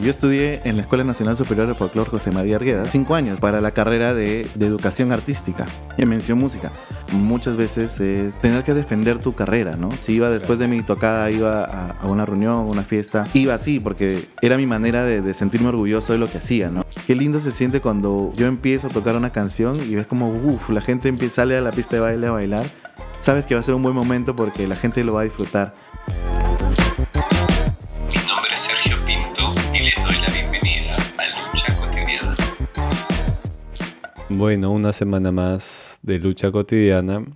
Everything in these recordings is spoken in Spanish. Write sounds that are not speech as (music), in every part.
Yo estudié en la Escuela Nacional Superior de Folclore José María Argueda, cinco años, para la carrera de, de educación artística y mención música. Muchas veces es tener que defender tu carrera, ¿no? Si iba después de mi tocada, iba a, a una reunión, una fiesta, iba así porque era mi manera de, de sentirme orgulloso de lo que hacía, ¿no? Qué lindo se siente cuando yo empiezo a tocar una canción y ves como, uff, la gente empieza, sale a la pista de baile a bailar. Sabes que va a ser un buen momento porque la gente lo va a disfrutar. Bueno, una semana más de lucha cotidiana.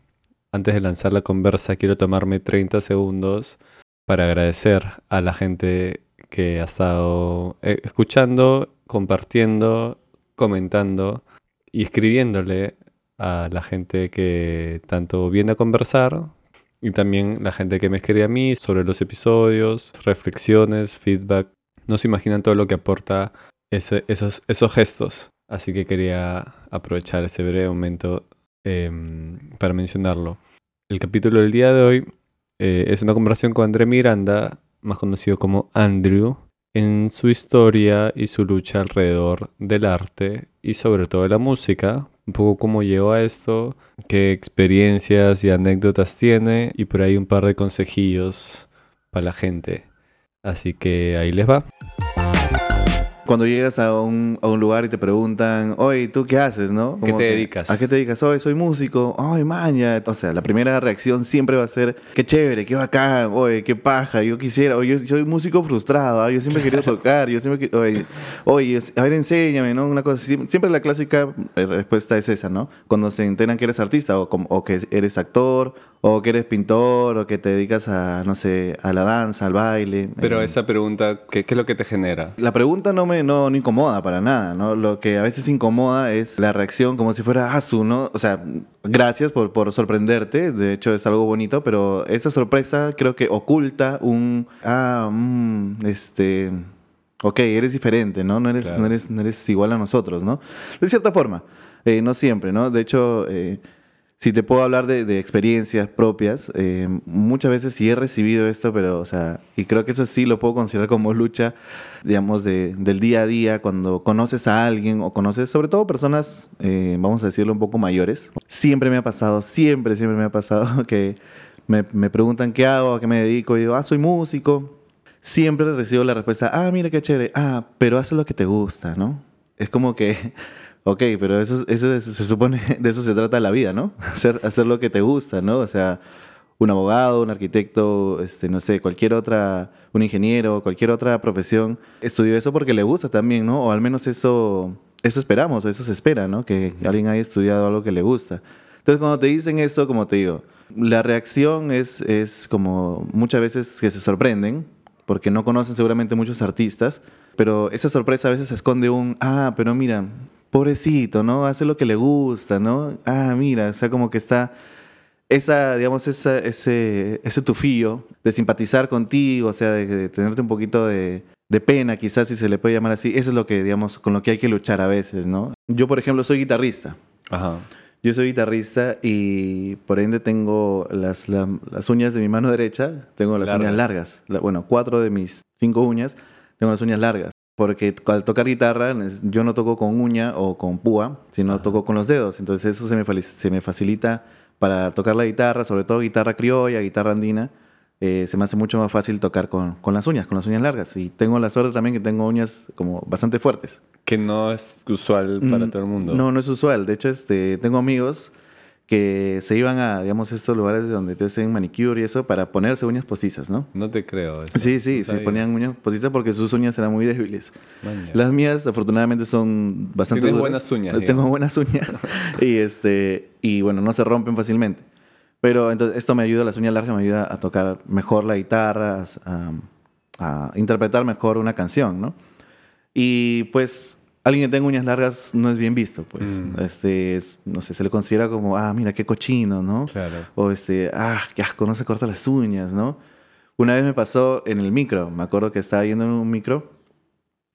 Antes de lanzar la conversa, quiero tomarme 30 segundos para agradecer a la gente que ha estado eh, escuchando, compartiendo, comentando y escribiéndole a la gente que tanto viene a conversar y también la gente que me escribe a mí sobre los episodios, reflexiones, feedback. No se imaginan todo lo que aporta esos gestos. Así que quería aprovechar ese breve momento em, para mencionarlo. El capítulo del día de hoy eh, es una conversación con André Miranda, más conocido como Andrew, en su historia y su lucha alrededor del arte y sobre todo de la música. Un poco cómo llegó a esto, qué experiencias y anécdotas tiene y por ahí un par de consejillos para la gente. Así que ahí les va. Cuando llegas a un, a un lugar y te preguntan, oye, ¿tú qué haces, no? ¿Qué Como te que, dedicas? ¿A qué te dedicas? Oye, soy músico. Oye, maña. O sea, la primera reacción siempre va a ser, qué chévere, qué bacán, oye, qué paja, yo quisiera, oye, yo soy músico frustrado, ah, yo siempre quería tocar, yo siempre, que- oye, oye, a ver, enséñame, ¿no? Una cosa. Siempre la clásica eh, respuesta es esa, ¿no? Cuando se enteran que eres artista o, o que eres actor o que eres pintor o que te dedicas a, no sé, a la danza, al baile. Pero eh, esa pregunta, ¿qué, qué es lo que te genera? la pregunta no me no, no incomoda para nada, ¿no? Lo que a veces incomoda es la reacción como si fuera Asu, ¿no? O sea, gracias por, por sorprenderte, de hecho es algo bonito, pero esa sorpresa creo que oculta un, ah, mm, este, ok, eres diferente, ¿no? No eres, Claro. no eres, no eres igual a nosotros, ¿no? De cierta forma, eh, no siempre, ¿no? De hecho, eh, si te puedo hablar de, experiencias propias, eh, muchas veces sí he recibido esto, pero, o sea, y creo que eso sí lo puedo considerar como lucha, digamos, de- del día a día, cuando conoces a alguien o conoces, sobre todo personas, eh, vamos a decirlo, un poco mayores. Siempre me ha pasado, siempre, siempre me ha pasado (laughs) que me, me preguntan qué hago, a qué me dedico, y digo, ah, soy músico. Siempre recibo la respuesta, ah, mira qué chévere, ah, pero haz lo que te gusta, ¿no? Es como que... Ok, pero eso, eso es- se supone, (laughs) de eso se trata la vida, ¿no? (laughs) Hacer, hacer lo que te gusta, ¿no? O sea, un abogado, un arquitecto, este, no sé, cualquier otra, un ingeniero, cualquier otra profesión, estudió eso porque le gusta también, ¿no? O al menos eso, eso esperamos, eso se espera, ¿no? Que alguien haya estudiado algo que le gusta. Entonces, cuando te dicen eso, como te digo, la reacción es, es como muchas veces que se sorprenden, porque no conocen seguramente muchos artistas, pero esa sorpresa a veces esconde un, ah, pero mira, pobrecito, ¿no? Hace lo que le gusta, ¿no? Ah, mira, o sea, como que está esa, digamos, esa, ese, ese tufillo de simpatizar contigo, o sea, de, de tenerte un poquito de, de pena, quizás si se le puede llamar así, eso es lo que, digamos, con lo que hay que luchar a veces, ¿no? Yo, por ejemplo, soy guitarrista. Ajá. Yo soy guitarrista y por ende tengo las, la- las uñas de mi mano derecha, tengo las uñas Largas. largas. La- bueno, cuatro de mis cinco uñas, tengo las uñas largas. Porque al tocar guitarra, yo no toco con uña o con púa, sino Ajá. toco con los dedos. Entonces eso se me, se me facilita para tocar la guitarra, sobre todo guitarra criolla, guitarra andina. eh, se me hace mucho más fácil tocar con, con las uñas, con las uñas largas. Y tengo la suerte también que tengo uñas como bastante fuertes. Que no es usual para Mm, todo el mundo. No, no es usual. De hecho, este, tengo amigos que se iban a, digamos, estos lugares donde te hacen manicure y eso para ponerse uñas postizas, ¿no? No te creo. eso. Sí, sí, No se ponían uñas postizas porque sus uñas eran muy débiles. Maña. Las mías, afortunadamente, son bastante Tienes duras. buenas uñas, Tengo digamos. buenas uñas. (laughs) y, este, y bueno, no se rompen fácilmente. Pero entonces esto me ayuda, las uñas largas me ayuda a tocar mejor la guitarra, a, a interpretar mejor una canción, ¿no? Y pues alguien que tenga uñas largas no es bien visto, pues. Mm. Este, es- no sé, se le considera como, ah, mira, qué cochino, ¿no? Claro. O este, ah, qué asco, no se corta las uñas, ¿no? Una vez me pasó en el micro, me acuerdo que estaba yendo en un micro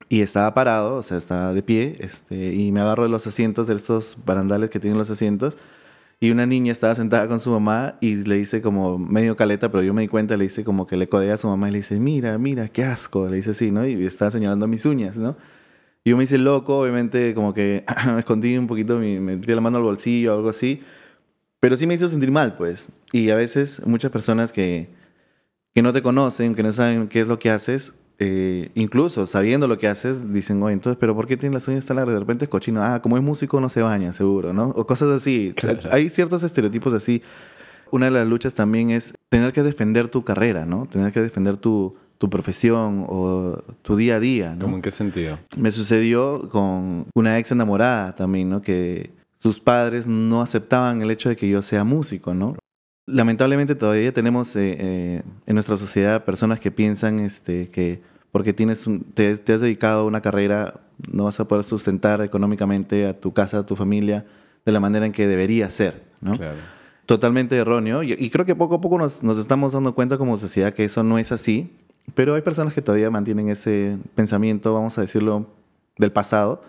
y estaba parado, o sea, estaba de pie, este, y me agarro de los asientos, de estos barandales que tienen los asientos, y una niña estaba sentada con su mamá y le dice como medio caleta, pero yo me di cuenta, le dice como que le codea a su mamá y le dice, mira, mira, qué asco, le dice así, ¿no? Y estaba señalando mis uñas, ¿no? Y yo me hice loco, obviamente como que (clears throat) me escondí un poquito, me metí la mano al bolsillo o algo así, pero sí me hizo sentir mal, pues. Y a veces muchas personas que, que no te conocen, que no saben qué es lo que haces, eh, incluso sabiendo lo que haces, dicen, oye, entonces, ¿pero por qué tiene las uñas tan largas? De repente es cochino. Ah, como es músico no se baña, seguro, ¿no? O cosas así. Hay ciertos estereotipos así. Una de las luchas también es tener que defender tu carrera, ¿no? Tener que defender tu, tu profesión o tu día a día, ¿no? ¿Cómo en qué sentido? Me sucedió con una ex enamorada también, ¿no? Que sus padres no aceptaban el hecho de que yo sea músico, ¿no? Lamentablemente todavía tenemos eh, eh, en nuestra sociedad personas que piensan este, que porque tienes te, has dedicado a una carrera, no vas a poder sustentar económicamente a tu casa, a tu familia, de la manera en que debería ser, ¿no? Totalmente erróneo. Y, creo que poco a poco nos, nos, estamos dando cuenta como sociedad que eso no es así, pero hay personas que todavía mantienen ese pensamiento, vamos a decirlo, del pasado.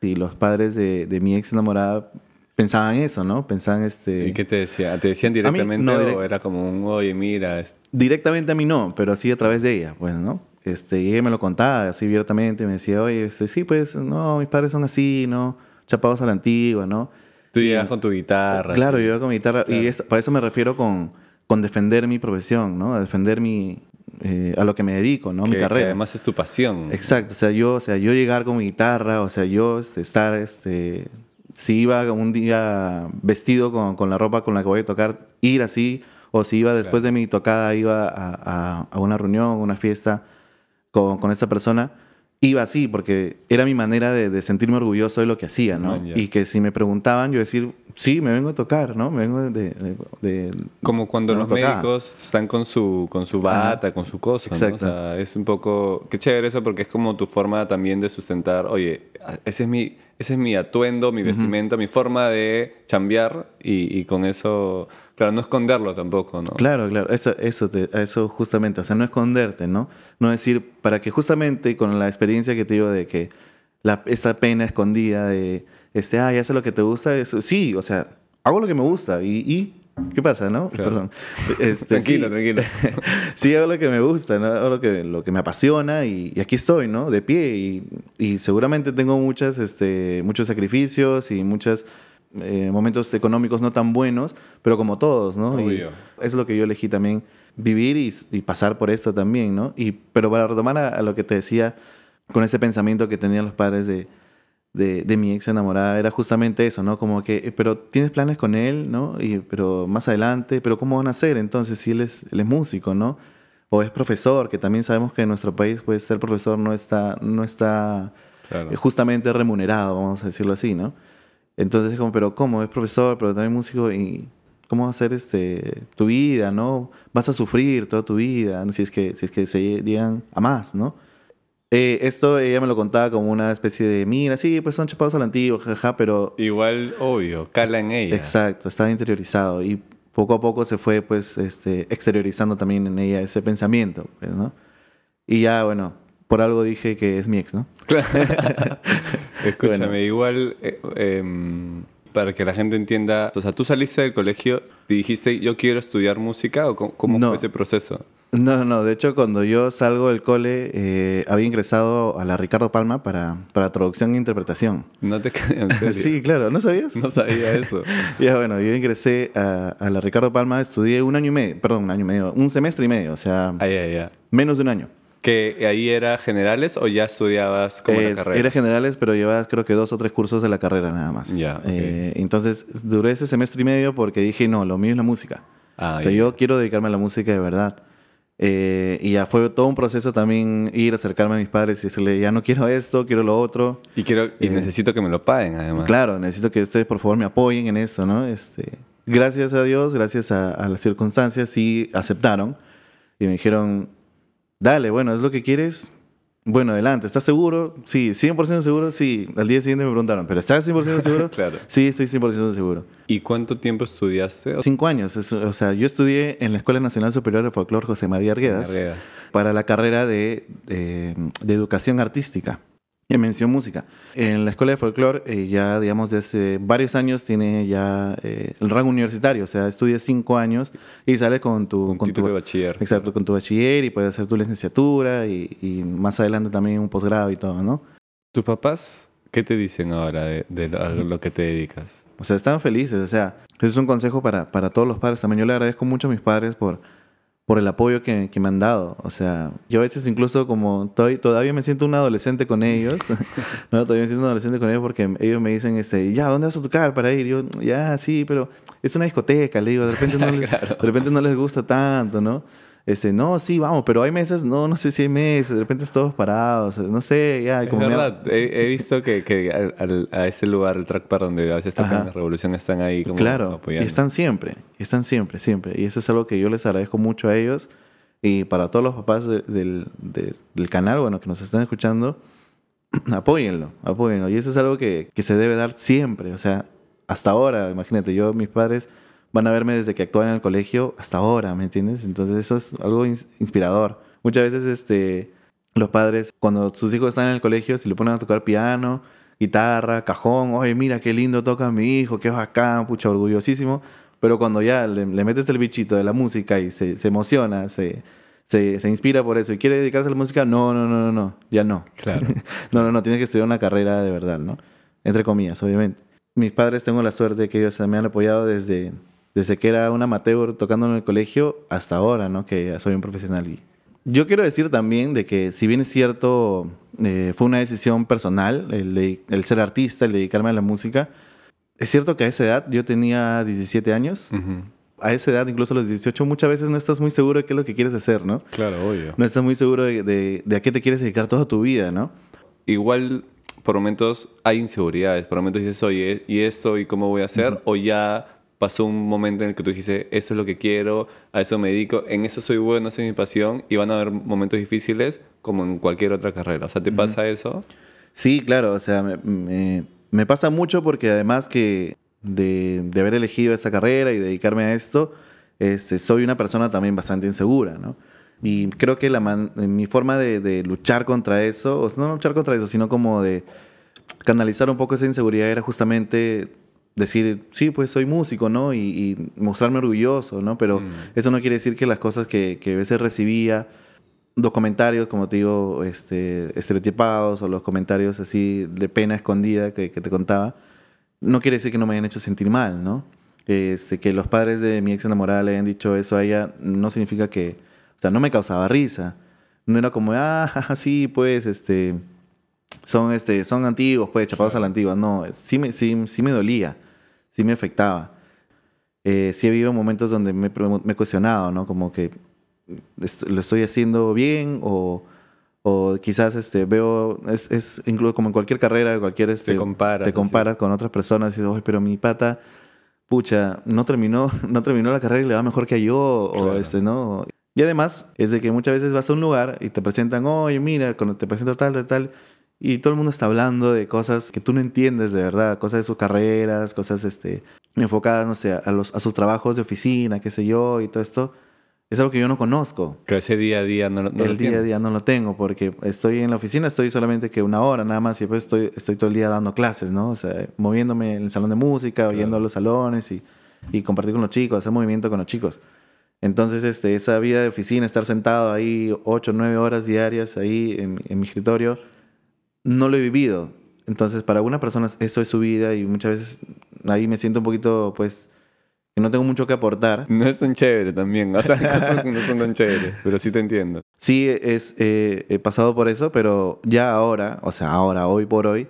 Y los padres de, de mi ex enamorada pensaban eso, ¿no? Pensaban este... ¿Y qué te decían? ¿Te decían directamente o era como un, oye, mira? Directamente a mí no, pero sí a través de ella, pues, ¿no? Este, y ella me lo contaba así abiertamente, me decía, oye, este, sí, pues, no, mis padres son así, ¿no? Chapados a la antigua, ¿no? Tú llegas con tu guitarra. Claro, yo iba con mi guitarra. Y es, para eso me refiero con, con defender mi profesión, ¿no? A defender mi, eh, a lo que me dedico, ¿no? mi carrera. Que además es tu pasión. Exacto. O sea, yo, o sea, yo llegar con mi guitarra, o sea, yo este, estar, este, si iba un día vestido con, con, la ropa con la que voy a tocar, ir así, o si iba después de mi tocada, iba a, a, a una reunión, una fiesta, con, con esta persona, iba así, porque era mi manera de, de sentirme orgulloso de lo que hacía, ¿no? y que si me preguntaban, yo decir, sí, me vengo a tocar, ¿no? Me vengo de... de, Como cuando los médicos están con su, con su bata, con su cosa, ¿no? O sea, es un poco... Qué chévere eso, porque es como tu forma también de sustentar, oye, ese es mi, ese es mi atuendo, mi vestimenta, mi forma de chambear, y, y con eso Claro, no esconderlo tampoco, ¿no? Claro, claro, eso, eso, eso justamente, o sea, no esconderte, ¿no? No decir, para que justamente con la experiencia que te digo de que la, esta pena escondida de, este, ah, ya sé lo que te gusta, eso, sí, o sea, hago lo que me gusta y, y ¿qué pasa, no? Perdón. (laughs) Este, tranquilo, tranquilo. (laughs) sí, hago lo que me gusta, ¿no? Hago lo que, lo que me apasiona y, y aquí estoy, ¿no? De pie y, y seguramente tengo muchas, este, muchos sacrificios y muchas eh, momentos económicos no tan buenos, pero como todos, ¿no? Y es lo que yo elegí también, vivir y, pasar por esto también, ¿no? Y, pero para retomar a, lo que te decía, con ese pensamiento que tenían los padres de, de, mi ex enamorada, era justamente eso, ¿no? Como que, pero tienes planes con él, ¿no? Y, pero más adelante, pero ¿cómo van a ser entonces si él es, él es músico, ¿no? O es profesor, que también sabemos que en nuestro país, pues, ser profesor no está, no está justamente remunerado, vamos a decirlo así, ¿no? Entonces es como, pero ¿cómo? Es profesor, pero también músico y ¿cómo va a ser este, tu vida, no? Vas a sufrir toda tu vida, si, es que, si es que se llegan a más, ¿no? Eh, esto ella me lo contaba como una especie de, mira, sí, pues son chapados a la antigua, jaja, pero... Igual, obvio, cala en ella. Exacto, estaba interiorizado y poco a poco se fue pues este, exteriorizando también en ella ese pensamiento, pues, ¿no? Y ya, bueno, por algo dije que es mi ex, ¿no? (laughs) (laughs) Escúchame, igual eh, em, para que la gente entienda, o sea, tú saliste del colegio y dijiste yo quiero estudiar música o cómo, fue ese proceso? No, no, de hecho cuando yo salgo del cole eh, había ingresado a la Ricardo Palma para, para traducción e interpretación. No te en serio. (laughs) sí, claro, ¿no sabías? No sabía eso. (laughs) ya bueno, yo ingresé a, a, la Ricardo Palma, estudié un año y medio, perdón, un año y medio, un semestre y medio, o sea, menos de un año. ¿Que ahí era generales o ya estudiabas como la carrera? Era generales, pero llevabas creo que dos o tres cursos de la carrera nada más. Ya. Eh, entonces duré ese semestre y medio porque dije, no, lo mío es la música. Ah, o sea, yo quiero dedicarme a la música de verdad. Eh, y ya fue todo un proceso también ir, acercarme a mis padres y decirle, ya no quiero esto, quiero lo otro. Y, quiero, y eh, necesito que me lo paguen además. Claro, necesito que ustedes por favor me apoyen en esto, ¿no? Este, gracias a Dios, gracias a, a las circunstancias, sí aceptaron. Y me dijeron, dale, bueno, es lo que quieres. Bueno, adelante, ¿estás seguro? Sí, 100% seguro. Sí, al día siguiente me preguntaron, ¿pero estás 100% (laughs) seguro? claro. Sí, estoy 100% seguro. ¿Y cuánto tiempo estudiaste? Cinco años. o sea, yo estudié en la Escuela Nacional Superior de Folclore José María Arguedas, para la carrera de, de, educación artística. En mención música. En la escuela de folclore eh, ya, digamos, desde varios años tiene ya eh, el rango universitario, o sea, estudias cinco años y sales con tu... Con título tu de bachiller. Exacto, con tu bachiller y puedes hacer tu licenciatura y, y más adelante también un posgrado y todo, ¿no? ¿Tus papás qué te dicen ahora de, de lo, a lo que te dedicas? O sea, están felices, o sea, eso es un consejo para, para todos los padres también. Yo le agradezco mucho a mis padres por, por el apoyo que, que me han dado. O sea, yo a veces incluso como todavía, todavía me siento un adolescente con ellos, (laughs) ¿no? Todavía me siento un adolescente con ellos porque ellos me dicen, este, ya, ¿dónde vas a tocar para ir? Y yo, ya, sí, pero es una discoteca, le digo, de repente no, (laughs) les, Claro. de repente no les gusta tanto, ¿no? Este, no, sí, vamos, pero hay meses, no, no sé si hay meses, de repente todos parados, no sé, ya, Es como me- verdad, he, he visto que, que al- al- a ese lugar, el track bar donde a veces tocan la revolución, están ahí como Claro, y apoyando. están siempre, están siempre, siempre. Y eso es algo que yo les agradezco mucho a ellos y para todos los papás de- del, de- del canal, bueno, que nos están escuchando, (clears throat) apóyenlo, apóyenlo. Y eso es algo que, que se debe dar siempre, o sea, hasta ahora, imagínate, yo, mis padres van a verme desde que actuaban en el colegio hasta ahora, ¿me entiendes? Entonces eso es algo ins- inspirador. Muchas veces, este, los padres, cuando sus hijos están en el colegio, si le ponen a tocar piano, guitarra, cajón, oye, mira qué lindo toca mi hijo, qué bacán, pucha, orgullosísimo. Pero cuando ya le, le metes el bichito de la música y se, se emociona, se, se, se inspira por eso y quiere dedicarse a la música, no, no, no, no, no, ya no. Claro. (laughs) no, no, no, tienes que estudiar una carrera de verdad, ¿no? Entre comillas, obviamente. Mis padres tengo la suerte de que ellos me han apoyado desde, desde que era un amateur tocando en el colegio hasta ahora, ¿no? Que ya soy un profesional. Y yo quiero decir también de que si bien es cierto, eh, fue una decisión personal el, el ser artista, el dedicarme a la música, es cierto que a esa edad, yo tenía 17 años, Ujú. a esa edad, incluso a los 18, muchas veces no estás muy seguro de qué es lo que quieres hacer, ¿no? Claro, obvio. No estás muy seguro de, de- de a qué te quieres dedicar toda tu vida, ¿no? Igual, por momentos hay inseguridades. Por momentos dices, oye, ¿y esto? ¿Y cómo voy a hacer? O ya pasó un momento en el que tú dijiste, esto es lo que quiero, a eso me dedico, en eso soy bueno, esa es mi pasión. Y van a haber momentos difíciles como en cualquier otra carrera. O sea, ¿te pasa eso? Sí, claro, o sea, me, me- me pasa mucho porque además que de, de haber elegido esta carrera y dedicarme a esto, este, soy una persona también bastante insegura, ¿no? Y creo que la man- mi forma de, de luchar contra eso, o sea, no luchar contra eso, sino como de canalizar un poco esa inseguridad era justamente decir, sí, pues soy músico, ¿no? Y, y mostrarme orgulloso, ¿no? Pero Mm. eso no quiere decir que las cosas que, que a veces recibía, los comentarios, como te digo, este, estereotipados o los comentarios así de pena escondida que, que te contaba, no quiere decir que no me hayan hecho sentir mal, ¿no? Este, que los padres de mi ex enamorada le hayan dicho eso a ella no significa que, o sea, no me causaba risa. No era como, ah, (laughs) sí, pues, este, son, este, son antiguos, pues, chapados a la antigua. No, sí me, sí, sí me dolía, sí me afectaba. Eh, sí he habido momentos donde me, me he cuestionado, ¿no? Como que lo estoy haciendo bien o, o quizás este, veo, es, es incluso como en cualquier carrera, cualquier... Este, comparas, Te comparas con otras personas y dices, "Oye, pero mi pata, pucha, no terminó, (laughs) no terminó la carrera y le va mejor que yo, o Claro. este, ¿no? Y además, es de que muchas veces vas a un lugar y te presentan, oye, mira, cuando te presento tal, tal, tal, y todo el mundo está hablando de cosas que tú no entiendes de verdad, cosas de sus carreras, cosas este, enfocadas, no sé, a, los, a sus trabajos de oficina, qué sé yo, y todo esto. Es algo que yo no conozco. Que ese día a día no, no lo el día a tienes. día no lo tengo porque estoy en la oficina, estoy solamente que una hora nada más y después estoy, estoy todo el día dando clases, ¿no? O sea, moviéndome en el salón de música, Claro. yendo a los salones y, y compartir con los chicos, hacer movimiento con los chicos. Entonces, este, esa vida de oficina, estar sentado ahí ocho, nueve horas diarias ahí en, en mi escritorio, no lo he vivido. Entonces, para algunas personas eso es su vida y muchas veces ahí me siento un poquito, pues, que no tengo mucho que aportar. (laughs) No es tan chévere también. O sea, (laughs) cosas no son tan chéveres. Pero sí te entiendo. Sí, es, eh, he pasado por eso, pero ya ahora, o sea, ahora, hoy por hoy,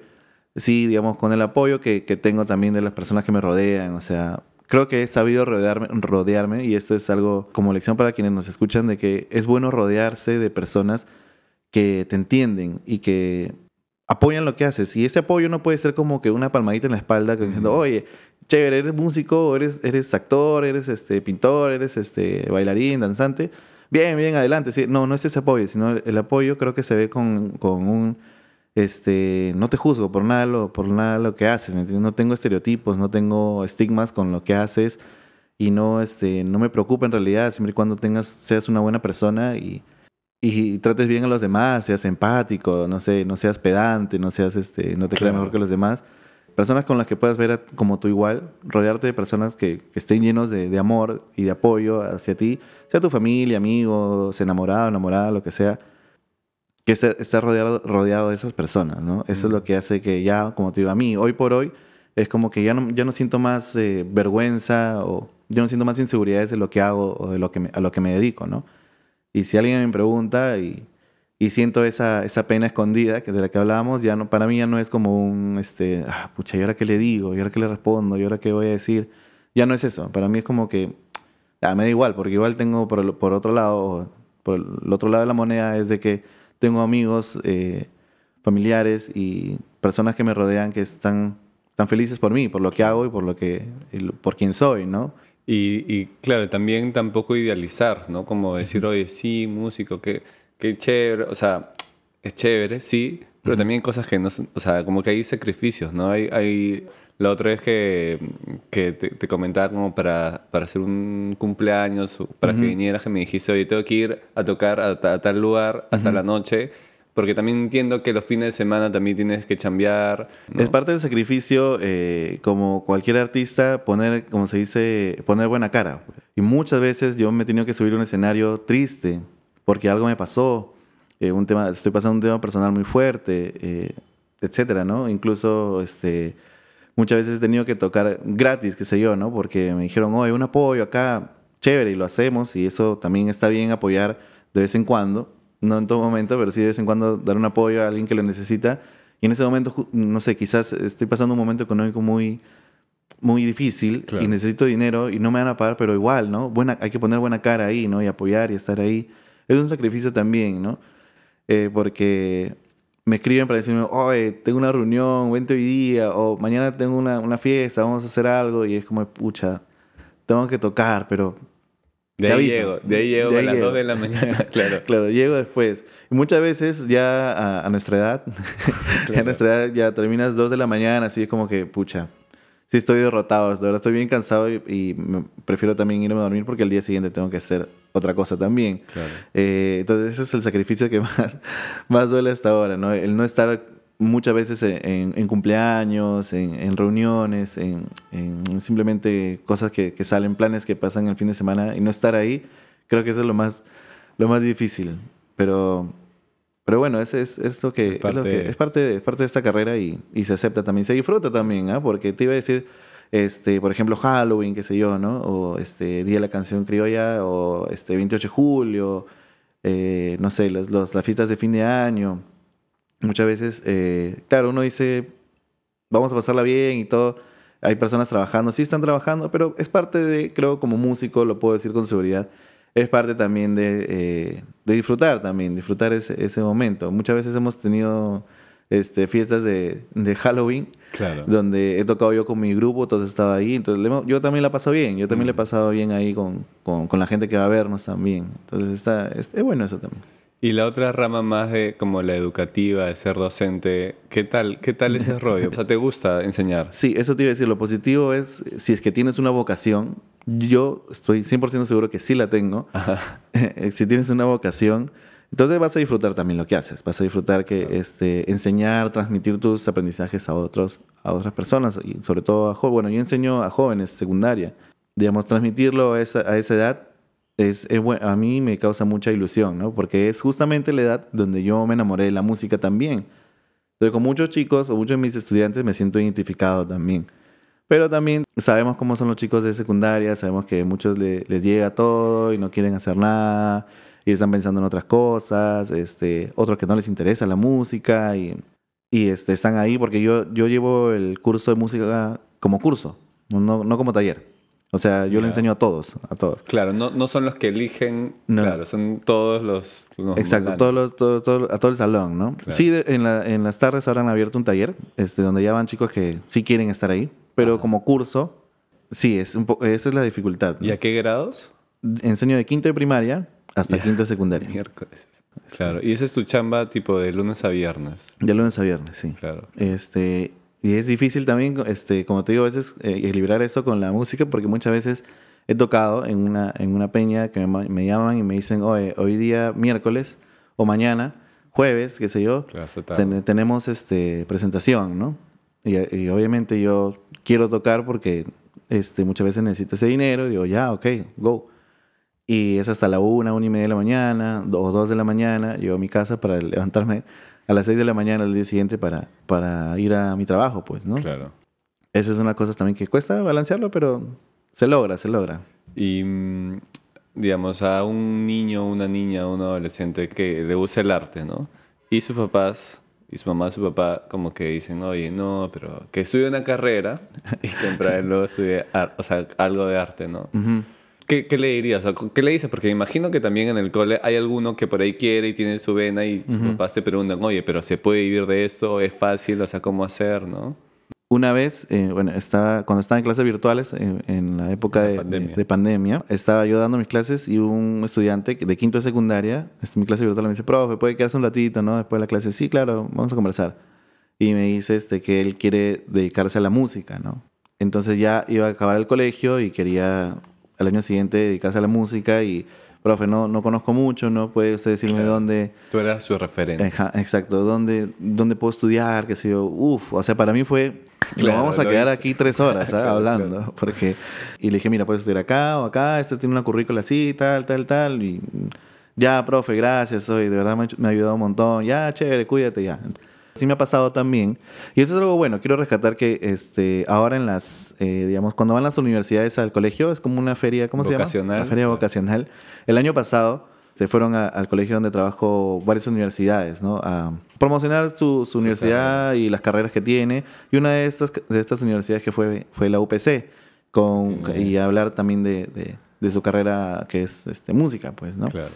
sí, digamos, con el apoyo que, que tengo también de las personas que me rodean, o sea, creo que he sabido rodearme, rodearme y esto es algo como lección para quienes nos escuchan, de que es bueno rodearse de personas que te entienden y que apoyan lo que haces. Y ese apoyo no puede ser como que una palmadita en la espalda que diciendo, oye, chévere, eres músico, eres, eres actor, eres este, pintor, eres este, bailarín, danzante. Bien, bien, adelante. Sí, no, no es ese apoyo, sino el, apoyo creo que se ve con, con un, este, no te juzgo por nada lo, por nada lo que haces. No tengo estereotipos, no tengo estigmas con lo que haces y no, este, no me preocupa en realidad, siempre y cuando tengas, seas una buena persona y, y trates bien a los demás, seas empático, no sé, no seas pedante, no seas este, no te creas Claro. mejor que los demás. Personas con las que puedas ver a- como tú igual, rodearte de personas que, que estén llenos de, de amor y de apoyo hacia ti, sea tu familia, amigos, enamorado, enamorada, lo que sea, que esté- estés rodeado, rodeado de esas personas, ¿no? Eso es lo que hace que ya, como te digo, a mí, hoy por hoy, es como que ya no, ya no siento más eh, vergüenza o ya no siento más inseguridades de lo que hago o de lo que me- a lo que me dedico, ¿no? Y si alguien me pregunta y, siento esa, pena escondida que de la que hablábamos, ya no, para mí ya no es como un, este, ah, pucha, ¿y ahora qué le digo? ¿Y ahora qué le respondo? ¿Y ahora qué voy a decir? Ya no es eso. Para mí es como que, ah, me da igual, porque igual tengo por, otro lado, por el otro lado de la moneda es de que tengo amigos, eh, familiares y personas que me rodean que están, están felices por mí, por lo que hago y por lo que, por quién soy, ¿no? Y, y, claro, también tampoco idealizar, ¿no? Como decir, oye, sí, músico, qué, qué chévere. O sea, es chévere, sí, pero también hay cosas que no o sea, como que hay sacrificios, ¿no? Hay, hay la otra vez que, que te, te comentaba como para, para hacer un cumpleaños, para que vinieras, que me dijiste, oye, tengo que ir a tocar a, a tal lugar hasta la noche, porque también entiendo que los fines de semana también tienes que chambear. ¿no? Es parte del sacrificio, eh, como cualquier artista, poner, como se dice, poner buena cara. Y muchas veces yo me he tenido que subir a un escenario triste porque algo me pasó, eh, un tema, estoy pasando un tema personal muy fuerte, eh, etcétera, ¿no? Incluso, este, muchas veces he tenido que tocar gratis, qué sé yo, ¿no? Porque me dijeron, oye, un apoyo acá, chévere, y lo hacemos, y eso también está bien apoyar de vez en cuando, no en todo momento, pero sí de vez en cuando dar un apoyo a alguien que lo necesita. Y en ese momento, no sé, quizás estoy pasando un momento económico muy, muy difícil Claro. y necesito dinero y no me van a pagar, pero igual, ¿no? Buena, hay que poner buena cara ahí, ¿no? Y apoyar y estar ahí. Es un sacrificio también, ¿no? Eh, porque me escriben para decirme, oye, tengo una reunión, vente hoy día, o mañana tengo una, una fiesta, vamos a hacer algo, y es como, pucha, tengo que tocar, pero De ahí aviso. llego, de ahí llego De a las llego. 2 de la mañana, (laughs) claro. Claro, llego después. Y muchas veces ya a, a nuestra edad, (laughs) ya a Claro. nuestra edad ya terminas dos de la mañana, así es como que, pucha, sí estoy derrotado, de verdad estoy bien cansado y, y me- prefiero también irme a dormir porque al día siguiente tengo que hacer otra cosa también. Claro. Eh, entonces ese es el sacrificio que (laughs) más, más duele hasta ahora, ¿no? El no estar muchas veces en, en- cumpleaños, en, en reuniones, en, en simplemente cosas que, que salen, planes que pasan el fin de semana y no estar ahí, creo que eso es lo más, lo más difícil. Pero, pero bueno, ese es, es lo que Es es, lo parte que- es parte, de, es parte de esta carrera y, y se acepta también, se disfruta también, ¿ah? Porque te iba a decir, este, por ejemplo, Halloween, qué sé yo, ¿no? O este Día de la Canción Criolla, o este 28 de julio, eh, no sé, los, los- las fiestas de fin de año. Muchas veces, eh, claro, uno dice, vamos a pasarla bien y todo. Hay personas trabajando, sí están trabajando, pero es parte de, creo, como músico, lo puedo decir con seguridad, es parte también de, eh, de disfrutar también, disfrutar ese, ese momento. Muchas veces hemos tenido este, fiestas de, de Halloween Claro. donde he tocado yo con mi grupo, todos estaba ahí, entonces le yo también la paso bien, yo también le he pasado bien ahí con, con, con la gente que va a vernos también. Entonces está, es, es bueno eso también. Y la otra rama más de como la educativa, de ser docente, ¿qué tal, qué tal ese (laughs) rollo? O sea, ¿te gusta enseñar? Sí, eso te iba a decir, lo positivo es, si es que tienes una vocación, yo estoy 100% seguro que sí la tengo, (laughs) si tienes una vocación, entonces vas a disfrutar también lo que haces, vas a disfrutar que este, enseñar, transmitir tus aprendizajes a, otros, a otras personas, y sobre todo a jóvenes. Bueno, yo enseño a jóvenes secundaria, digamos, transmitirlo a esa, a esa edad es, es a mí me causa mucha ilusión, ¿no? Porque es justamente la edad donde yo me enamoré de la música también. Entonces, con muchos chicos o muchos de mis estudiantes me siento identificado también. Pero también sabemos cómo son los chicos de secundaria, sabemos que muchos le- les llega todo y no quieren hacer nada y están pensando en otras cosas, este, otros que no les interesa la música y, y este, están ahí porque yo, yo llevo el curso de música como curso, no, no como taller. O sea, yo le Ya. enseño a todos, a todos. Claro, no, no son los que eligen, No. claro, son todos los... los Exacto, todos los, todo- todo- a todo el salón, ¿no? Claro. Sí, de- en, la- en las tardes ahora han abierto un taller, este, donde ya van chicos que sí quieren estar ahí, pero Ajá. como curso, sí, es un esa es la dificultad. ¿no? ¿Y a qué grados? Enseño de quinto de primaria hasta quinto de secundaria. Miércoles. Claro, y esa es tu chamba tipo de lunes a viernes. De lunes a viernes, sí. Claro. Este, y es difícil también, este, como te digo, a veces eh, equilibrar eso con la música, porque muchas veces he tocado en una, en una peña que me, me llaman y me dicen, oye, hoy día miércoles o mañana, jueves, qué sé yo, ten- tenemos este, presentación, ¿no? Y, y obviamente yo quiero tocar porque este, muchas veces necesito ese dinero, y digo, ya, ok, go. Y es hasta la una, una y media de la mañana, o dos de la mañana, llego a mi casa para levantarme a las seis de la mañana al día siguiente para, para ir a mi trabajo, pues, ¿no? Claro. Esa es una cosa también que cuesta balancearlo, pero se logra, se logra. Y, mm, digamos, a un niño, una niña, un adolescente que le gusta el arte, ¿no? Y sus papás, y su mamá, su papá, como que dicen, oye, no, pero que estudie una carrera y que (laughs) luego estudie o sea, algo de arte, ¿no? Ujú. ¿Qué, qué le dirías? O, ¿Qué le dices? Porque me imagino que también en el cole hay alguno que por ahí quiere y tiene su vena y sus papás te preguntan, oye, pero ¿se puede vivir de esto? ¿Es fácil? O sea, ¿cómo hacer, no? Una vez, eh, bueno, estaba, cuando estaba en clases virtuales, en, en la época La de, pandemia. de- de pandemia, estaba yo dando mis clases y un estudiante de quinto de secundaria, este, mi clase virtual, me dice, profe, ¿puede quedarse un ratito, no? Después de la clase, sí, claro, vamos a conversar. Y me dice este, que él quiere dedicarse a la música, ¿no? Entonces ya iba a acabar el colegio y quería al año siguiente dedicarse a la música y, profe, no, no conozco mucho, ¿no? ¿Puede usted decirme Claro. dónde...? Tú eras su referente. Ajá, exacto. ¿Dónde, ¿Dónde puedo estudiar? ¿Qué sé yo? Uf, o sea, para mí fue... Claro, vamos a quedar hice. aquí tres horas. (laughs) Claro, hablando. Porque... Y le dije, mira, puedes estudiar acá o acá. Este tiene una currícula así, tal, tal, tal. Y ya, profe, gracias. Hoy de verdad me ha ayudado un montón. Ya, chévere, cuídate ya. Sí me ha pasado también. Y eso es algo bueno. Quiero rescatar que este, ahora en las, eh, digamos, cuando van las universidades al colegio, es como una feria, ¿cómo se llama? Una feria vocacional. El año pasado se fueron a- al colegio donde trabajo varias universidades, ¿no? A promocionar su, su universidad y las carreras que tiene. Y una de estas, de estas universidades que fue, fue la UPC. Con, y hablar también de, de- de su carrera que es este, música, pues, ¿no? Claro.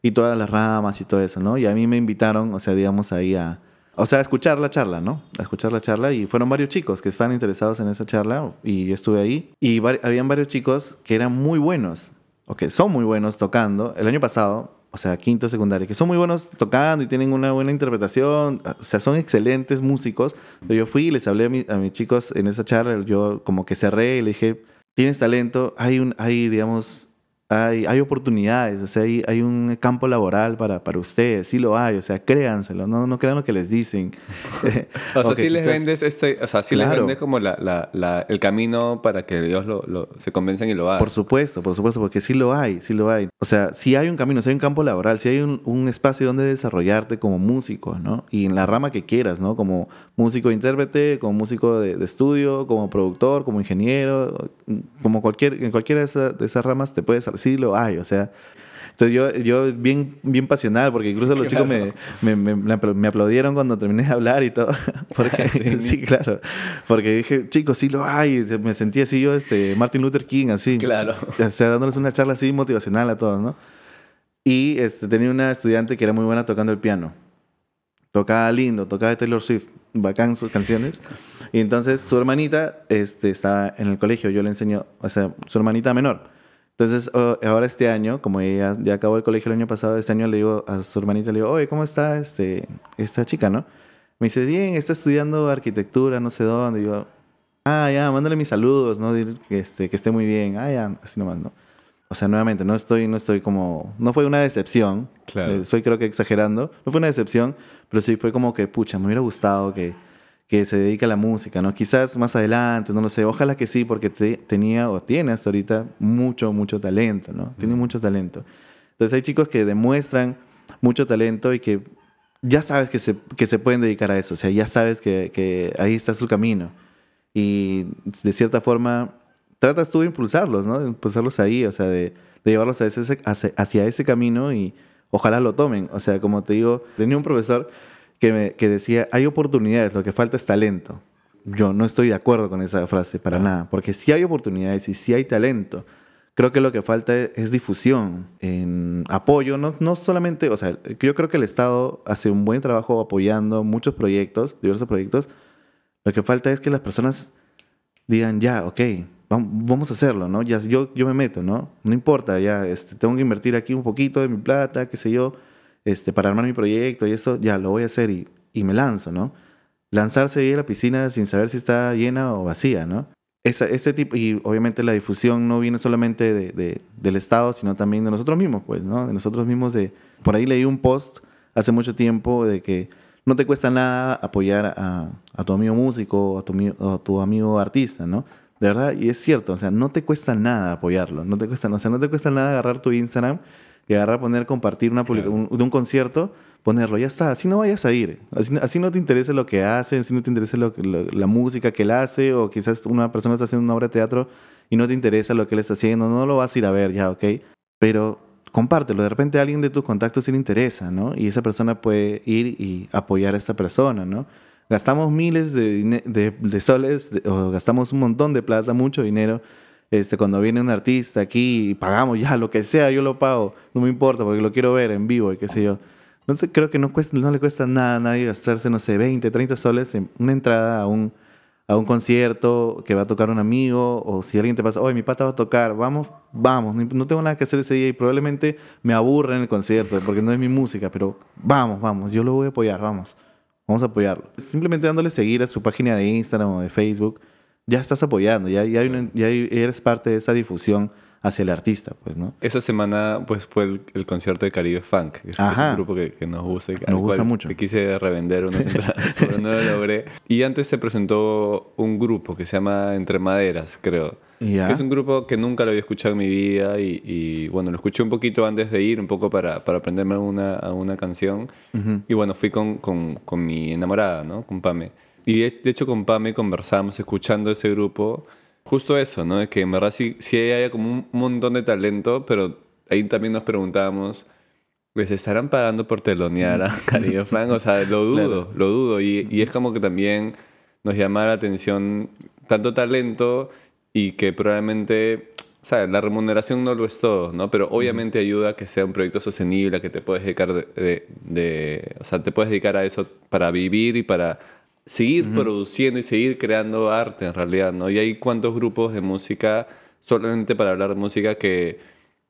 y todas las ramas y todo eso, ¿no? Y a mí me invitaron, o sea, digamos, ahí a, o sea, a escuchar la charla, ¿no? A escuchar la charla y fueron varios chicos que estaban interesados en esa charla y yo estuve ahí y vari- habían varios chicos que eran muy buenos, o que son muy buenos tocando. El año pasado, o sea, quinto secundario, que son muy buenos tocando y tienen una buena interpretación, o sea, son excelentes músicos. Yo fui y les hablé a, mi- a mis chicos en esa charla, yo como que cerré y le dije, tienes talento, hay, un, hay digamos, hay, hay oportunidades, o sea, hay, hay un campo laboral para, para ustedes, sí lo hay, o sea, créanselo, no, no crean lo que les dicen. (laughs) O sea, (laughs) Ok, sí les quizás- vendes este, o sea, sí les Claro. vendes como la, la- la- el camino para que ellos lo, lo- se convencen y lo hagan. Por supuesto, por supuesto, porque sí lo hay, sí lo hay. O sea, si hay un camino, si hay un campo laboral, si hay un, un espacio donde desarrollarte como músico, ¿no? Y en la rama que quieras, ¿no? Como músico intérprete, como músico de, de estudio, como productor, como ingeniero, como cualquier, en cualquiera de, esa- de esas ramas te puedes, sí lo hay, o sea. Entonces yo, yo bien, bien pasional, porque incluso los chicos me, me, me- me apl- me aplaudieron cuando terminé de hablar y todo. (laughs) Porque, (laughs) Sí. sí, claro. Porque dije, chicos, sí lo hay. Me sentí así yo, este, Martin Luther King, así. Claro. O sea, dándoles una charla así motivacional a todos, ¿no? Y este, tenía una estudiante que era muy buena tocando el piano. Tocaba lindo, tocaba Taylor Swift, bacán sus canciones. Y entonces su hermanita este, estaba en el colegio, yo le enseño, o sea, su hermanita menor. Entonces, oh, ahora este año, como ella ya acabó el colegio el año pasado, este año le digo a su hermanita, le digo, oye, ¿cómo está este, esta chica, no? Me dice, bien, está estudiando arquitectura, no sé dónde. Y yo, ah, ya, mándale mis saludos, ¿no? Dile que, este, que esté muy bien. Ah, ya, así nomás, ¿no? O sea, nuevamente, no estoy, no estoy como... No fue una decepción. Claro. Eh, Estoy creo que exagerando. No fue una decepción, pero sí fue como que, pucha, me hubiera gustado que, que se dedique a la música, ¿no? Quizás más adelante, no lo sé. Ojalá que sí, porque te- tenía o tiene hasta ahorita mucho, mucho talento, ¿no? Tiene mucho talento. Entonces hay chicos que demuestran mucho talento y que ya sabes que se, que se pueden dedicar a eso. O sea, ya sabes que, que ahí está su camino. Y de cierta forma tratas tú de impulsarlos, ¿no? De impulsarlos ahí, o sea, de, de llevarlos a ese, hacia, hacia ese camino y ojalá lo tomen. O sea, como te digo, tenía un profesor que, me, que decía, hay oportunidades, lo que falta es talento. Yo no estoy de acuerdo con esa frase para nada, porque si hay oportunidades y si hay talento, creo que lo que falta es difusión, en apoyo, no, no solamente, o sea, yo creo que el Estado hace un buen trabajo apoyando muchos proyectos, diversos proyectos. Lo que falta es que las personas digan, ya, ok, vam- vamos a hacerlo, ¿no? Ya, yo, yo me meto, ¿no? No importa, ya, este, tengo que invertir aquí un poquito de mi plata, qué sé yo, este, para armar mi proyecto y esto, ya, lo voy a hacer y, y me lanzo, ¿no? Lanzarse ahí a la piscina sin saber si está llena o vacía, ¿no? Esa, ese tipo, y obviamente la difusión no viene solamente de, de- del Estado, sino también de nosotros mismos, pues, ¿no? De nosotros mismos, de... Por ahí leí un post hace mucho tiempo de que no te cuesta nada apoyar a, a tu amigo músico o a tu, o a tu amigo artista, ¿no? De verdad, y es cierto, o sea, no te cuesta nada apoyarlo, no te cuesta, o sea, no te cuesta nada agarrar tu Instagram y agarrar, poner, compartir una publica- Claro. un- de un concierto, ponerlo, ya está, así no vayas a ir, así, así no te interesa lo que hace, así no te interesa lo lo- la música que él hace, o quizás una persona está haciendo una obra de teatro y no te interesa lo que él está haciendo, no lo vas a ir a ver ya, ¿ok? Pero compártelo, de repente a alguien de tus contactos sí le interesa, ¿no? Y esa persona puede ir y apoyar a esta persona, ¿no? Gastamos miles de, dine- de, de soles, de- o gastamos un montón de plata, mucho dinero, este, cuando viene un artista aquí y pagamos ya lo que sea, yo lo pago, no me importa porque lo quiero ver en vivo y qué sé yo. No te- creo que no, le cuesta nada a nadie gastarse, no sé, 20, 30 soles en una entrada a un, a un concierto que va a tocar un amigo, o si alguien te pasa, oye, mi pata va a tocar, vamos, vamos, no- no tengo nada que hacer ese día y probablemente me aburra en el concierto porque no es mi música, pero vamos, vamos, yo lo voy a apoyar, vamos, vamos a apoyarlo. Simplemente dándole seguir a su página de Instagram o de Facebook, ya estás apoyando, ya, ya, hay una- ya eres parte de esa difusión hacia el artista, pues, ¿no? Esa semana pues fue el, el concierto de Caribe Funk, que es, es Ajá. un grupo que, que nos gusta Nos gusta mucho. te quise revender unas (laughs) entradas, pero no lo logré. Y antes se presentó un grupo que se llama Entre Maderas, creo. Que es un grupo que nunca lo había escuchado en mi vida y, y, bueno, lo escuché un poquito antes de ir, un poco para, para aprenderme alguna, alguna canción. Y bueno, fui con, con, con mi enamorada, ¿no? Con Pame. Y de, de hecho con Pame conversábamos escuchando ese grupo, justo eso, ¿no? De que en verdad sí, sí hay como un montón de talento, pero ahí también nos preguntábamos, ¿les estarán pagando por telonear a Caribe Funk? O sea, lo dudo, lo dudo. Y, y es como que también nos llama la atención tanto talento y que probablemente, o sea, la remuneración no lo es todo, ¿no? Pero obviamente ayuda a que sea un proyecto sostenible, a que te puedes dedicar de, de- de- o sea, te puedes dedicar a eso para vivir y para seguir produciendo y seguir creando arte en realidad, ¿no? Y hay cuantos grupos de música, solamente para hablar de música, que,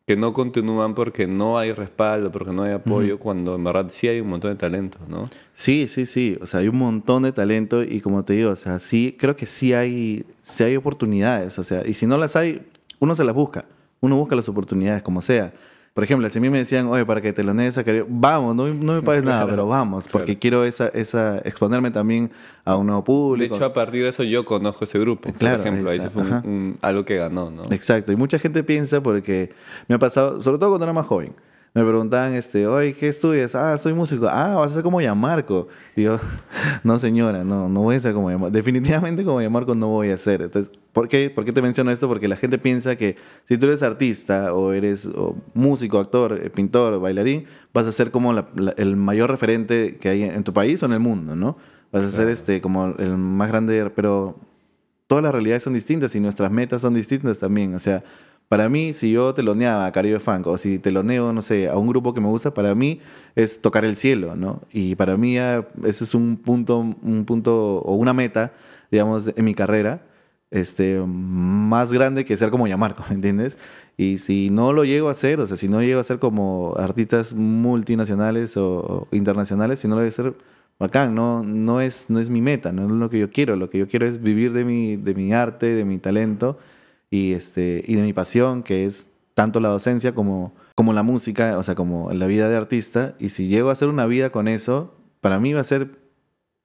que no continúan porque no hay respaldo, porque no hay apoyo, cuando en verdad sí hay un montón de talento, ¿no? Sí, sí, sí. O sea, hay un montón de talento y como te digo, o sea, sí, creo que sí hay, sí hay oportunidades. O sea, y si no las hay, uno se las busca. Uno busca las oportunidades, como sea. Por ejemplo, si a mí me decían, oye, para que te lo nees a Caribe", vamos, no, no me (laughs) pagues nada, pero vamos, porque claro. quiero esa, esa, exponerme también a un nuevo De público. hecho, a partir de eso yo conozco ese grupo, Claro, por ejemplo, ahí esa- se fue un- algo que ganó, ¿no? Exacto, y mucha gente piensa porque me ha pasado, sobre todo cuando era más joven, me preguntaban, este, oye, ¿qué estudias? Ah, soy músico. Ah, vas a ser como Yamarco. Y yo, (laughs) no señora, no, no voy a ser como Yamarco. Definitivamente como Yamarco no voy a ser. Entonces, ¿por qué, ¿por qué te menciono esto? Porque la gente piensa que si tú eres artista o eres o músico, actor, eh, pintor, bailarín, vas a ser como la- la- el mayor referente que hay en tu país o en el mundo, ¿no? Vas a ser este, como el más grande, pero todas las realidades son distintas y nuestras metas son distintas también. O sea, para mí, si yo teloneaba a Caribe Funk o si teloneo, no sé, a un grupo que me gusta, para mí es tocar el cielo, ¿no? Y para mí ya ese es un punto, un punto o una meta, digamos, en mi carrera, este, más grande que ser como Yamarco, (laughs) ¿me entiendes? Y si no lo llego a hacer, o sea, si no llego a ser como artistas multinacionales o, internacionales, si no lo voy a hacer bacán, no, no, es, no es mi meta, no es lo que yo quiero, lo que yo quiero es vivir de mi, de mi arte, de mi talento y, este, y de mi pasión, que es tanto la docencia como, como la música, o sea, como la vida de artista, y si llego a hacer una vida con eso, para mí va a ser,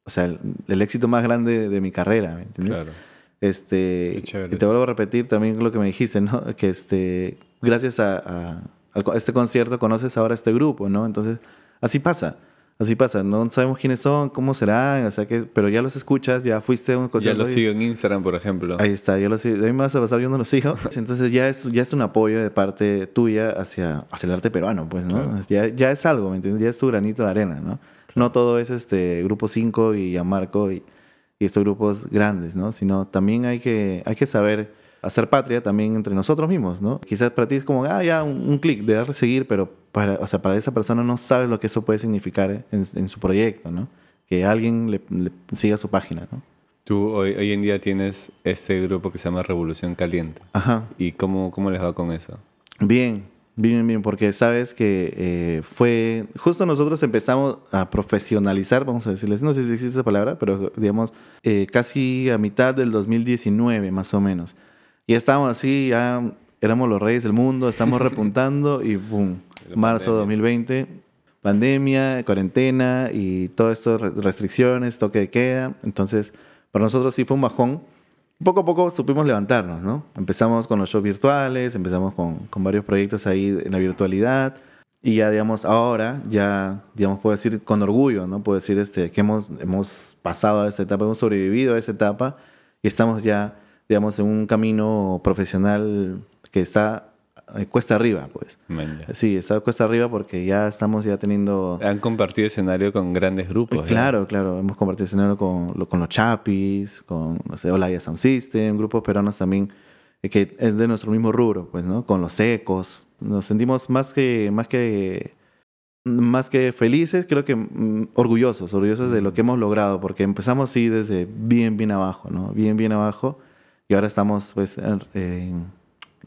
o sea, el, el éxito más grande de mi carrera, ¿me entiendes? Claro. Este, y te vuelvo a repetir también lo que me dijiste, ¿no? (laughs) Que este, gracias a, a- a este concierto conoces ahora este grupo, ¿no? Entonces, así pasa, así pasa. No sabemos quiénes son, cómo serán, o sea que, pero ya los escuchas, ya fuiste a un Ya concierto. lo y- sigo en Instagram, por ejemplo. Ahí está, yo lo sigo. De ahí me vas a pasar, yo no lo sigo. Entonces ya es, ya es un apoyo de parte tuya hacia, hacia el arte peruano, pues, ¿no? Claro. Ya, ya es algo, ¿me entiendes? Ya es tu granito de arena, ¿no? No todo es este Grupo 5 y Yamarco y, y estos grupos grandes, ¿no? Sino también hay que, hay que saber hacer patria también entre nosotros mismos, ¿no? Quizás para ti es como, ah, ya, un, un clic de darle seguir, pero para, o sea, para esa persona no sabes lo que eso puede significar en, en su proyecto, ¿no? Que alguien le, le siga su página, ¿no? Tú hoy, hoy en día tienes este grupo que se llama Revolución Caliente. Ajá. ¿Y cómo, cómo les va con eso? Bien, bien, bien, porque sabes que eh, fue, justo nosotros empezamos a profesionalizar, vamos a decirles, no sé si existe esa palabra, pero digamos, eh, casi a mitad del 2019 más o menos. Ya estábamos así, ya éramos los reyes del mundo, estamos (laughs) repuntando y ¡pum! Marzo pandemia. 2020, pandemia, cuarentena y todo esto, re- restricciones, toque de queda. Entonces, para nosotros sí fue un bajón. Poco a poco supimos levantarnos, ¿no? Empezamos con los shows virtuales, empezamos con, con varios proyectos ahí en la virtualidad. Y ya, digamos, ahora, ya, digamos, puedo decir con orgullo, ¿no? Puedo decir este, que hemos, hemos pasado a esa etapa, hemos sobrevivido a esa etapa y estamos ya, digamos, en un camino profesional que está eh, cuesta arriba, pues. Man. Sí, está cuesta arriba porque ya estamos ya teniendo... Han compartido escenario con grandes grupos. ¿ya? Claro, claro. Hemos compartido escenario con, con los Chapis, con, no sé, Olaya Sound System, grupos peruanos también, eh, que es de nuestro mismo rubro, pues, ¿no? Con los Ecos. Nos sentimos más que, más que, más que felices, creo que mm, orgullosos, orgullosos de lo que hemos logrado, porque empezamos, sí, desde bien, bien abajo, ¿no? Bien, bien abajo, y ahora estamos, pues, en,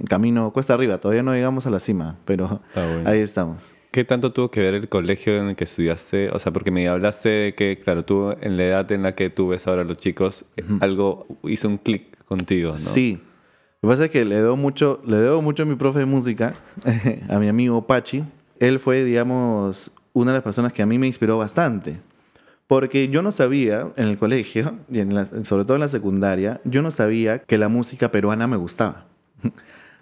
camino cuesta arriba. Todavía no llegamos a la cima, pero bueno. ahí estamos. ¿Qué tanto tuvo que ver el colegio en el que estudiaste? O sea, porque me hablaste de que, claro, tú en la edad en la que tú ves ahora a los chicos, eh, algo hizo un clic contigo, ¿no? Sí. Lo que pasa es que le debo mucho, le debo mucho a mi profe de música, (laughs) a mi amigo Pachi. Él fue, digamos, una de las personas que a mí me inspiró bastante. Porque yo no sabía en el colegio, y en la- sobre todo en la secundaria, yo no sabía que la música peruana me gustaba. (laughs)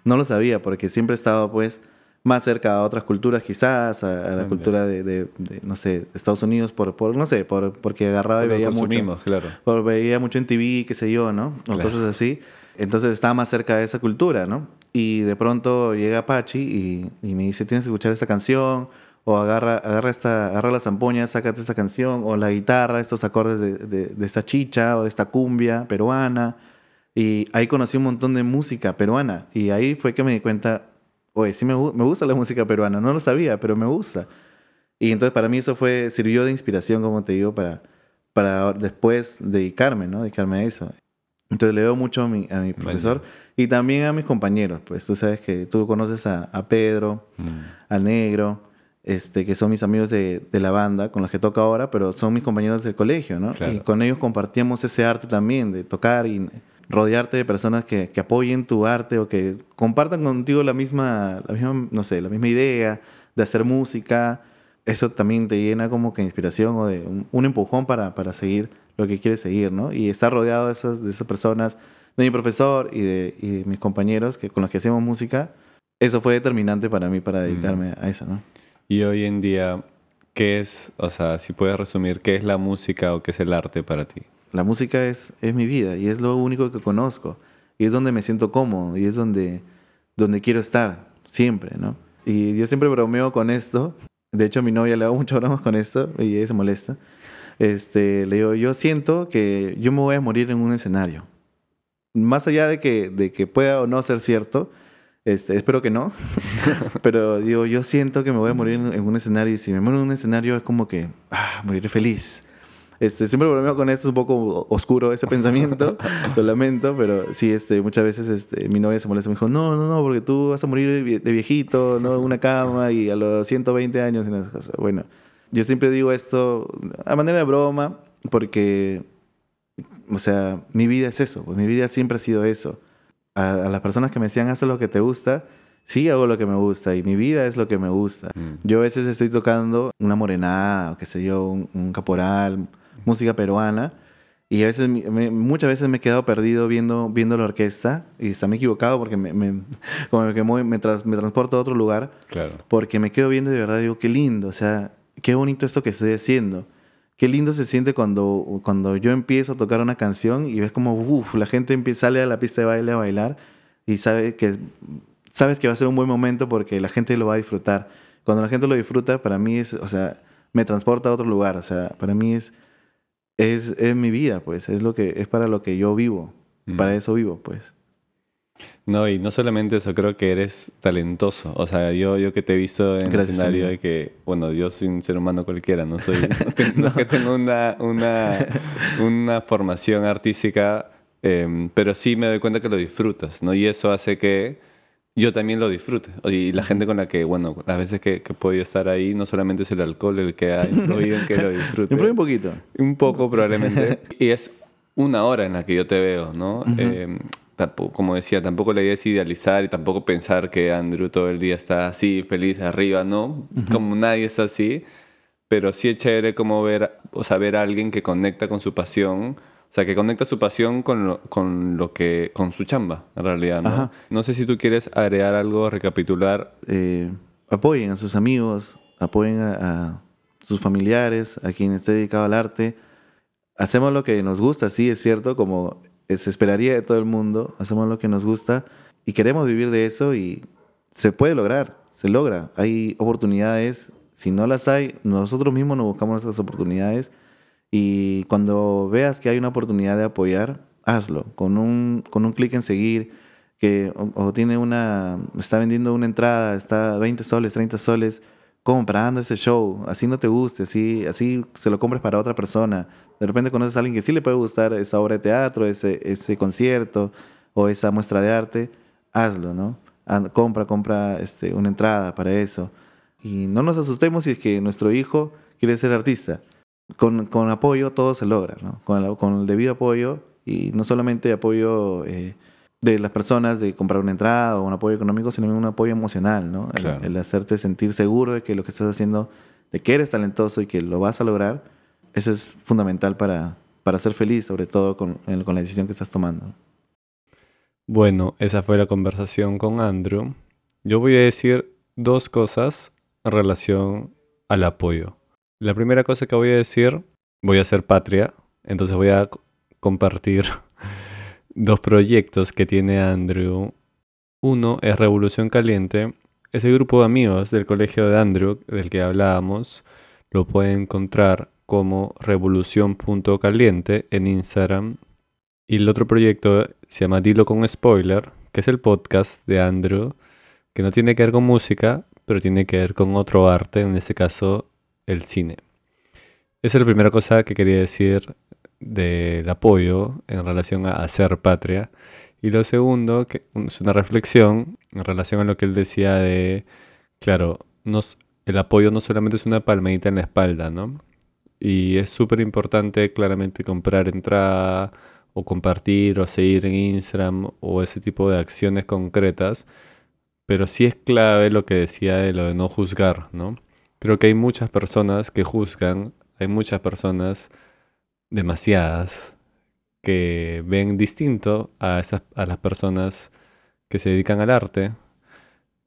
No lo sabía porque siempre he estado, pues, más cerca a otras culturas quizás, a, a la cultura de, de- de, no sé, Estados Unidos, por, por no sé, por, porque agarraba y Lo veía mucho. claro. Por- veía mucho en TV, qué sé yo, ¿no? O Claro. cosas así. Entonces estaba más cerca de esa cultura, ¿no? Y de pronto llega Pachi y, y me dice, tienes que escuchar esta canción, o agarra, agarra, esta, agarra la zampoña, sácate esta canción, o la guitarra, estos acordes de, de- de esta chicha o de esta cumbia peruana. Y ahí conocí un montón de música peruana. Y ahí fue que me di cuenta, oye, sí me, me gusta la música peruana. No lo sabía, pero me gusta. Y entonces para mí eso fue, sirvió de inspiración, como te digo, para, para después dedicarme, ¿no? Dedicarme a eso. Entonces le doy mucho a mi, a mi profesor y también a mis compañeros. Pues tú sabes que tú conoces a, a Pedro, Mm. a Negro, este, que son mis amigos de, de la banda con los que toco ahora, pero son mis compañeros del colegio, ¿no? Claro. Y con ellos compartíamos ese arte también, de tocar y rodearte de personas que, que apoyen tu arte o que compartan contigo la misma, la misma, no sé, la misma idea de hacer música. Eso también te llena como que inspiración o de un, un empujón para, para seguir lo que quieres seguir, ¿no? Y estar rodeado de esas, de esas personas, de mi profesor y de, y de mis compañeros que, con los que hacemos música, eso fue determinante para mí para dedicarme a eso, ¿no? Y hoy en día, ¿qué es, o sea, si puedes resumir, qué es la música o qué es el arte para ti? La música es, es mi vida y es lo único que conozco. Y es donde me siento cómodo y es donde, donde quiero estar, siempre, ¿no? Y yo siempre bromeo con esto. De hecho, a mi novia le hago muchas bromas con esto y ella se molesta. Este, le digo, yo siento que yo me voy a morir en un escenario. Más allá de que, de que pueda o no ser cierto, este, espero que no. (laughs) Pero digo, yo siento que me voy a morir en, en un escenario y si me muero en un escenario es como que, ah, moriré feliz. Este, siempre bromeo con esto, es un poco oscuro ese pensamiento, (laughs) lo lamento, pero sí, este, muchas veces este, mi novia se molesta, me dijo, no, no, no, porque tú vas a morir de vie- de viejito, ¿no? En una cama y a los 120 años. Y esas cosas. Bueno, yo siempre digo esto a manera de broma, porque, o sea, mi vida es eso, pues mi vida siempre ha sido eso. A, a las personas que me decían, haz lo que te gusta, sí hago lo que me gusta y mi vida es lo que me gusta. Mm. Yo a veces estoy tocando una morenada, o qué sé yo, un, un caporal, música peruana, y a veces, me- muchas veces me he quedado perdido viendo, viendo la orquesta, y está me equivocado porque me, me- (laughs) como que me, me, me transporto a otro lugar, Claro. porque me quedo viendo y de verdad, digo, qué lindo, o sea, qué bonito esto que estoy haciendo. Qué lindo se siente cuando, cuando yo empiezo a tocar una canción y ves como, uff, la gente empieza, sale a la pista de baile a bailar y sabe que, sabes que va a ser un buen momento porque la gente lo va a disfrutar. Cuando la gente lo disfruta, para mí es, o sea, me transporta a otro lugar, o sea, para mí es, es, es mi vida, pues, es, lo que, es para lo que yo vivo, Mm. para eso vivo, pues. No, y no solamente eso, creo que eres talentoso. O sea, yo, yo que te he visto en el escenario de que, bueno, yo soy un ser humano cualquiera, no soy, (laughs) no, que tengo una, una, (laughs) una formación artística, em, pero sí me doy cuenta que lo disfrutas, ¿no? Y eso hace que yo también lo disfrute. Y la gente con la que, bueno, las veces que, que he podido estar ahí, no solamente es el alcohol el que ha influido en que lo (laughs) disfrute. Un poquito. Un poco probablemente. y es una hora en la que yo te veo, ¿no? Eh, tampoco- como decía, tampoco la idea es idealizar y tampoco pensar que Andrew todo el día está así, feliz, arriba, ¿no? Como nadie está así. pero sí es chévere como ver, o sea, ver a alguien que conecta con su pasión, o sea, que conecta su pasión con lo, con lo que, con su chamba, en realidad, ¿no? Ajá. No sé si tú quieres agregar algo, recapitular. Eh, apoyen a sus amigos, apoyen a, a sus familiares, a quien esté dedicado al arte. Hacemos lo que nos gusta, sí, es cierto, como se esperaría de todo el mundo, hacemos lo que nos gusta y queremos vivir de eso y se puede lograr, se logra. Hay oportunidades, si no las hay, nosotros mismos nos buscamos esas oportunidades y cuando veas que hay una oportunidad de apoyar, hazlo, con un, con un clic en seguir, que o, o tiene una, está vendiendo una entrada, está 20 soles, 30 soles, compra, anda a ese show, así no te guste, así, así se lo compres para otra persona. De repente conoces a alguien que sí le puede gustar esa obra de teatro, ese, ese concierto o esa muestra de arte, hazlo, ¿no? Compra, compra este, una entrada para eso. Y no nos asustemos si es que nuestro hijo quiere ser artista. Con, con apoyo todo se logra, ¿no? Con el, con debido apoyo y no solamente apoyo eh, de las personas de comprar una entrada o un apoyo económico, sino un apoyo emocional, ¿no? El- Claro. el hacerte sentir seguro de que lo que estás haciendo, de que eres talentoso y que lo vas a lograr, eso es fundamental para, para ser feliz, sobre todo con, con la decisión que estás tomando. Bueno, esa fue la conversación con Andrew. Yo voy a decir dos cosas en relación al apoyo. La primera cosa que voy a decir, voy a hacer patria, entonces voy a compartir dos proyectos que tiene Andrew. Uno es Revolución Caliente. Ese grupo de amigos del colegio de Andrew, del que hablábamos, lo pueden encontrar como revolución.caliente en Instagram y el otro proyecto se llama Dilo con Spoiler, que es el podcast de Andrew, que no tiene que ver con música, pero tiene que ver con otro arte, en este caso el cine. Esa es la primera cosa que quería decir del apoyo en relación a hacer patria. Y lo segundo, que es una reflexión en relación a lo que él decía de, claro, no s- el apoyo no solamente es una palmadita en la espalda, ¿no? Y es súper importante claramente comprar entrada o compartir o seguir en Instagram o ese tipo de acciones concretas. Pero sí es clave lo que decía de lo de no juzgar, ¿no? Creo que hay muchas personas que juzgan, hay muchas personas, demasiadas, que ven distinto a, esas, a las personas que se dedican al arte,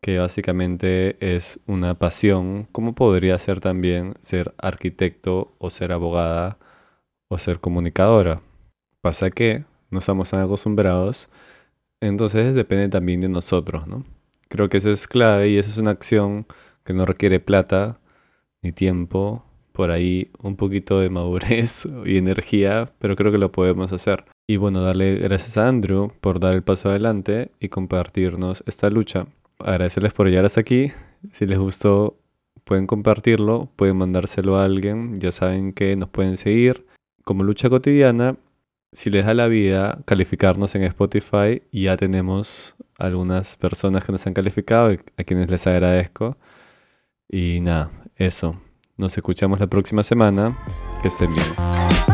que básicamente es una pasión, como podría ser también ser arquitecto o ser abogada o ser comunicadora. Pasa que no estamos tan acostumbrados, entonces depende también de nosotros, ¿no? Creo que eso es clave y esa es una acción que no requiere plata ni tiempo, por ahí un poquito de madurez (laughs) y energía, pero creo que lo podemos hacer. Y bueno, darle gracias a Andrew por dar el paso adelante y compartirnos esta lucha. Agradecerles por llegar hasta aquí. Si les gustó, pueden compartirlo, pueden mandárselo a alguien. Ya saben que nos pueden seguir como lucha cotidiana. Si les da la vida, calificarnos en Spotify. Ya tenemos algunas personas que nos han calificado a quienes les agradezco. Y nada, eso. Nos escuchamos la próxima semana. Que estén bien.